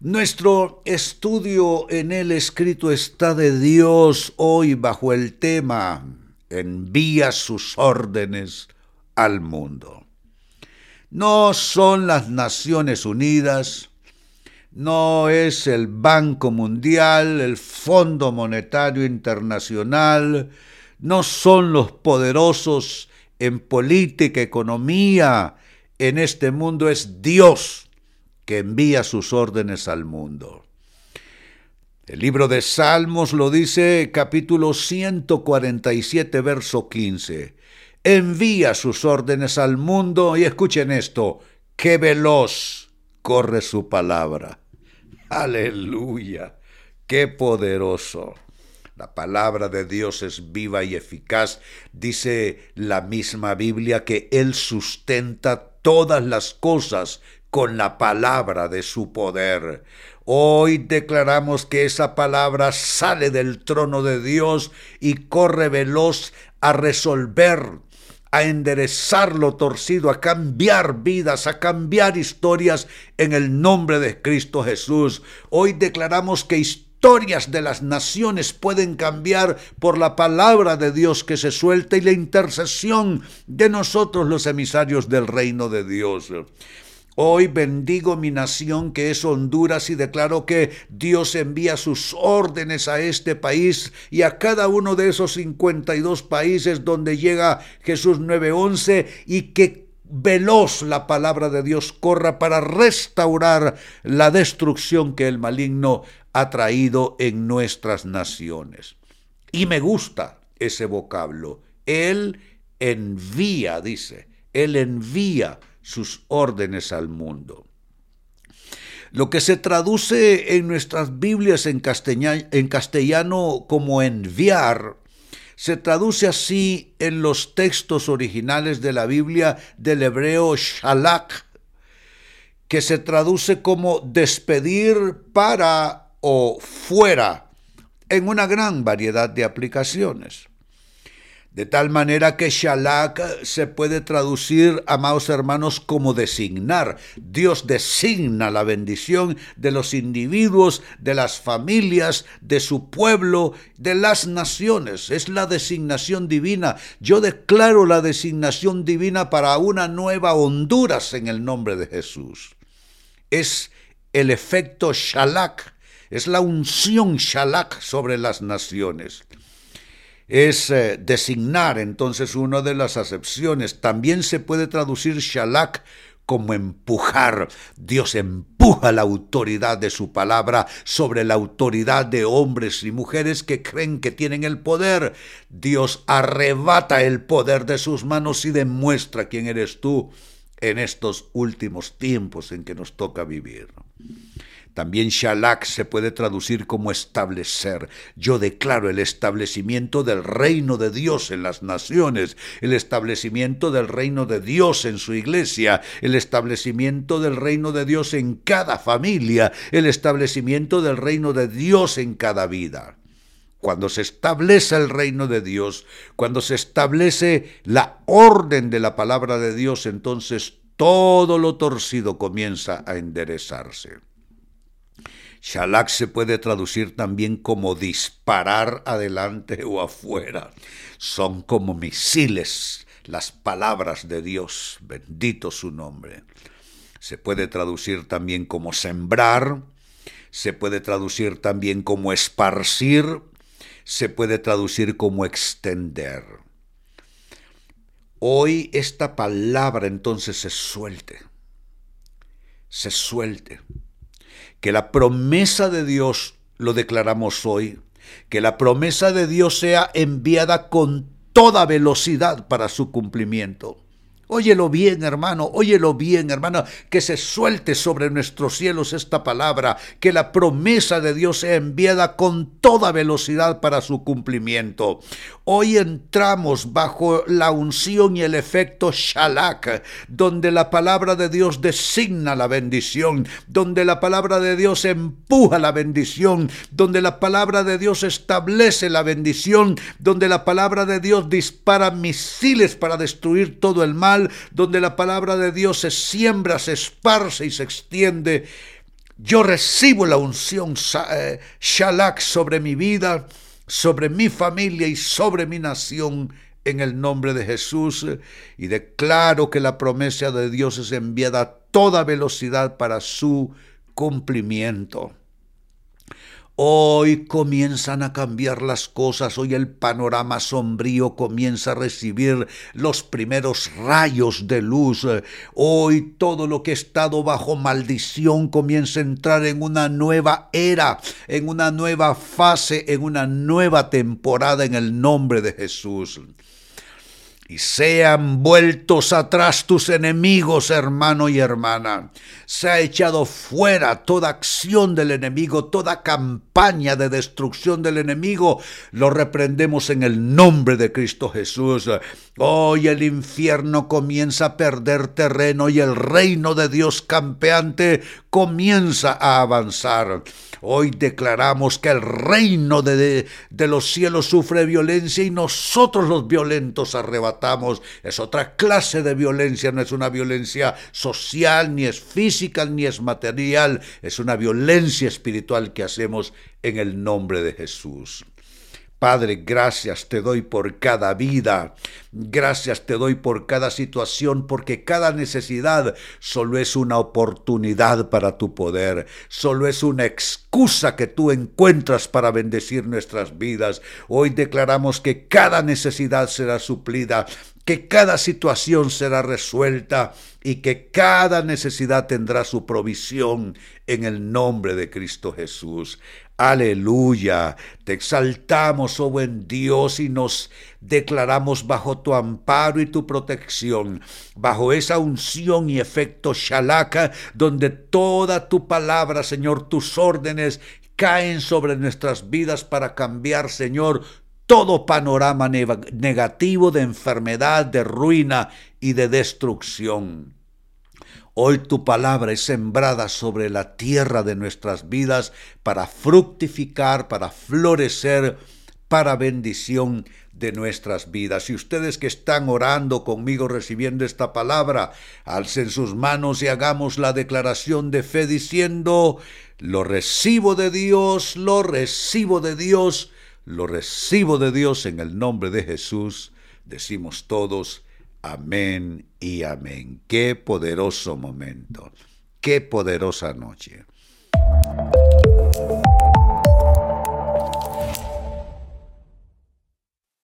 Nuestro estudio en el escrito está de Dios hoy bajo el tema envía sus órdenes al mundo. No son las Naciones Unidas, no es el Banco Mundial, el Fondo Monetario Internacional, no son los poderosos en política, economía, en este mundo, es Dios que envía sus órdenes al mundo. El libro de Salmos lo dice capítulo 147, verso 15. Envía sus órdenes al mundo y escuchen esto, qué veloz corre su palabra. Aleluya, qué poderoso. La palabra de Dios es viva y eficaz. Dice la misma Biblia que Él sustenta todas las cosas con la palabra de su poder. Hoy declaramos que esa palabra sale del trono de Dios y corre veloz a resolver, a enderezar lo torcido, a cambiar vidas, a cambiar historias en el nombre de Cristo Jesús. Hoy declaramos que historias de las naciones pueden cambiar por la palabra de Dios que se suelta y la intercesión de nosotros los emisarios del reino de Dios. Hoy bendigo mi nación que es Honduras y declaro que Dios envía sus órdenes a este país y a cada uno de esos 52 países donde llega Jesús 9:11 y que veloz la palabra de Dios corra para restaurar la destrucción que el maligno ha traído en nuestras naciones. Y me gusta ese vocablo. Él envía, dice, Él envía sus órdenes al mundo. Lo que se traduce en nuestras Biblias en, castellano, como enviar, se traduce así en los textos originales de la Biblia del hebreo shalak, que se traduce como despedir para o fuera, en una gran variedad de aplicaciones. De tal manera que Shalak se puede traducir, amados hermanos, como designar. Dios designa la bendición de los individuos, de las familias, de su pueblo, de las naciones. Es la designación divina. Yo declaro la designación divina para una nueva Honduras en el nombre de Jesús. Es el efecto Shalak, es la unción Shalak sobre las naciones es eh, designar entonces una de las acepciones. También se puede traducir shalak como empujar. Dios empuja la autoridad de su palabra sobre la autoridad de hombres y mujeres que creen que tienen el poder. Dios arrebata el poder de sus manos y demuestra quién eres tú en estos últimos tiempos en que nos toca vivir. También shalak se puede traducir como establecer. Yo declaro el establecimiento del reino de Dios en las naciones, el establecimiento del reino de Dios en su iglesia, el establecimiento del reino de Dios en cada familia, el establecimiento del reino de Dios en cada vida. Cuando se establece el reino de Dios, cuando se establece la orden de la palabra de Dios, entonces todo lo torcido comienza a enderezarse. Shalak se puede traducir también como disparar adelante o afuera. Son como misiles las palabras de Dios, bendito su nombre. Se puede traducir también como sembrar, se puede traducir también como esparcir, se puede traducir como extender. Hoy esta palabra entonces se suelte, se suelte que la promesa de Dios, lo declaramos hoy, que la promesa de Dios sea enviada con toda velocidad para su cumplimiento. Óyelo bien, hermano, óyelo bien, hermano, que se suelte sobre nuestros cielos esta palabra, que la promesa de Dios sea enviada con toda velocidad para su cumplimiento. Hoy entramos bajo la unción y el efecto Shalak, donde la palabra de Dios designa la bendición, donde la palabra de Dios empuja la bendición, donde la palabra de Dios establece la bendición, donde la palabra de Dios dispara misiles para destruir todo el mal, donde la palabra de Dios se siembra, se esparce y se extiende. Yo recibo la unción eh, Shalak sobre mi vida sobre mi familia y sobre mi nación en el nombre de Jesús y declaro que la promesa de Dios es enviada a toda velocidad para su cumplimiento. Hoy comienzan a cambiar las cosas, hoy el panorama sombrío comienza a recibir los primeros rayos de luz, hoy todo lo que ha estado bajo maldición comienza a entrar en una nueva era, en una nueva fase, en una nueva temporada en el nombre de Jesús y sean vueltos atrás tus enemigos, hermano y hermana. Se ha echado fuera toda acción del enemigo, toda campaña de destrucción del enemigo. Lo reprendemos en el nombre de Cristo Jesús. Hoy el infierno comienza a perder terreno y el reino de Dios campeante comienza a avanzar. Hoy declaramos que el reino de, de, los cielos sufre violencia y nosotros los violentos arrebatamos. Es otra clase de violencia, no es una violencia social, ni es física, ni es material, es una violencia espiritual que hacemos en el nombre de Jesús. Padre, gracias te doy por cada vida, gracias te doy por cada situación, porque cada necesidad solo es una oportunidad para tu poder, solo es una excusa que tú encuentras para bendecir nuestras vidas. Hoy declaramos que cada necesidad será suplida, que cada situación será resuelta y que cada necesidad tendrá su provisión en el nombre de Cristo Jesús. Aleluya. Te exaltamos, oh buen Dios, y nos declaramos bajo tu amparo y tu protección, bajo esa unción y efecto shalaka, donde toda tu palabra, Señor, tus órdenes caen sobre nuestras vidas para cambiar, Señor, todo panorama negativo de enfermedad, de ruina y de destrucción. Hoy tu palabra es sembrada sobre la tierra de nuestras vidas para fructificar, para florecer, para bendición de nuestras vidas. Y ustedes que están orando conmigo recibiendo esta palabra, alcen sus manos y hagamos la declaración de fe diciendo, lo recibo de Dios, lo recibo de Dios, lo recibo de Dios en el nombre de Jesús. Decimos todos, Amén y amén. Qué poderoso momento, qué poderosa noche.